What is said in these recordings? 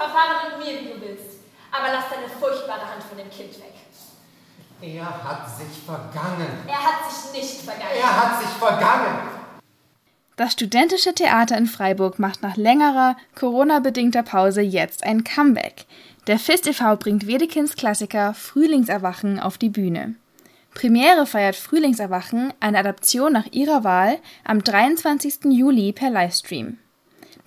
Verfahre mit mir, wie du willst. Aber lass deine furchtbare Hand von dem Kind weg. Er hat sich vergangen. Er hat sich nicht vergangen. Er hat sich vergangen. Das studentische Theater in Freiburg macht nach längerer Corona-bedingter Pause jetzt ein Comeback. Der FIS e.V. bringt Wedekins Klassiker Frühlingserwachen auf die Bühne. Premiere feiert Frühlingserwachen, eine Adaption nach ihrer Wahl, am 23. Juli per Livestream.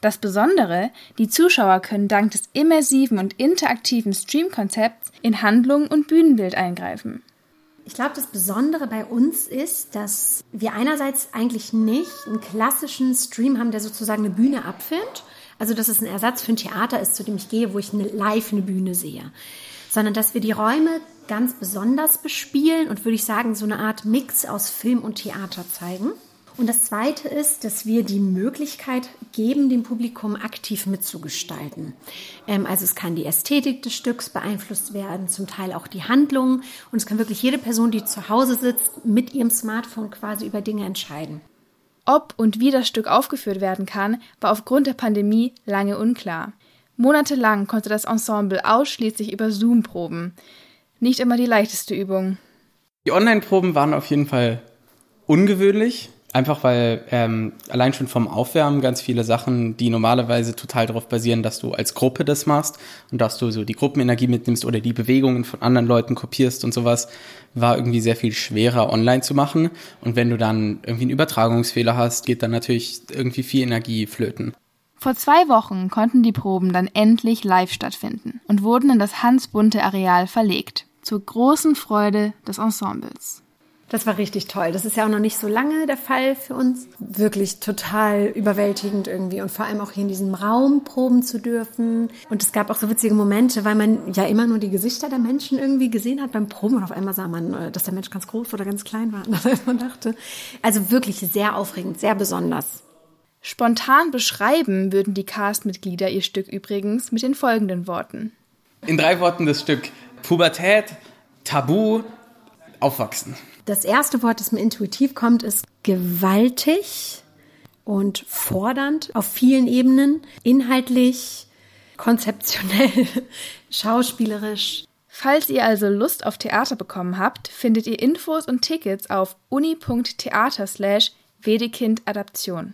Das Besondere, die Zuschauer können dank des immersiven und interaktiven Streamkonzepts in Handlung und Bühnenbild eingreifen. Ich glaube, das Besondere bei uns ist, dass wir einerseits eigentlich nicht einen klassischen Stream haben, der sozusagen eine Bühne abfilmt. Also, dass es ein Ersatz für ein Theater ist, zu dem ich gehe, wo ich eine, live eine Bühne sehe. Sondern, dass wir die Räume ganz besonders bespielen und würde ich sagen, so eine Art Mix aus Film und Theater zeigen. Und das Zweite ist, dass wir die Möglichkeit geben, dem Publikum aktiv mitzugestalten. Ähm, also es kann die Ästhetik des Stücks beeinflusst werden, zum Teil auch die Handlung. Und es kann wirklich jede Person, die zu Hause sitzt, mit ihrem Smartphone quasi über Dinge entscheiden. Ob und wie das Stück aufgeführt werden kann, war aufgrund der Pandemie lange unklar. Monatelang konnte das Ensemble ausschließlich über Zoom proben. Nicht immer die leichteste Übung. Die Online-Proben waren auf jeden Fall ungewöhnlich. Einfach weil ähm, allein schon vom Aufwärmen ganz viele Sachen, die normalerweise total darauf basieren, dass du als Gruppe das machst und dass du so die Gruppenenergie mitnimmst oder die Bewegungen von anderen Leuten kopierst und sowas, war irgendwie sehr viel schwerer online zu machen. Und wenn du dann irgendwie einen Übertragungsfehler hast, geht dann natürlich irgendwie viel Energie flöten. Vor zwei Wochen konnten die Proben dann endlich live stattfinden und wurden in das Hans-Bunte Areal verlegt, zur großen Freude des Ensembles. Das war richtig toll. Das ist ja auch noch nicht so lange der Fall für uns. Wirklich total überwältigend irgendwie und vor allem auch hier in diesem Raum proben zu dürfen. Und es gab auch so witzige Momente, weil man ja immer nur die Gesichter der Menschen irgendwie gesehen hat beim Proben und auf einmal sah man, äh, dass der Mensch ganz groß oder ganz klein war. Und man dachte, also wirklich sehr aufregend, sehr besonders. Spontan beschreiben würden die Castmitglieder ihr Stück übrigens mit den folgenden Worten. In drei Worten das Stück Pubertät, Tabu, Aufwachsen. Das erste Wort, das mir intuitiv kommt, ist gewaltig und fordernd auf vielen Ebenen, inhaltlich, konzeptionell, schauspielerisch. Falls ihr also Lust auf Theater bekommen habt, findet ihr Infos und Tickets auf uni.theater slash Wedekind Adaption.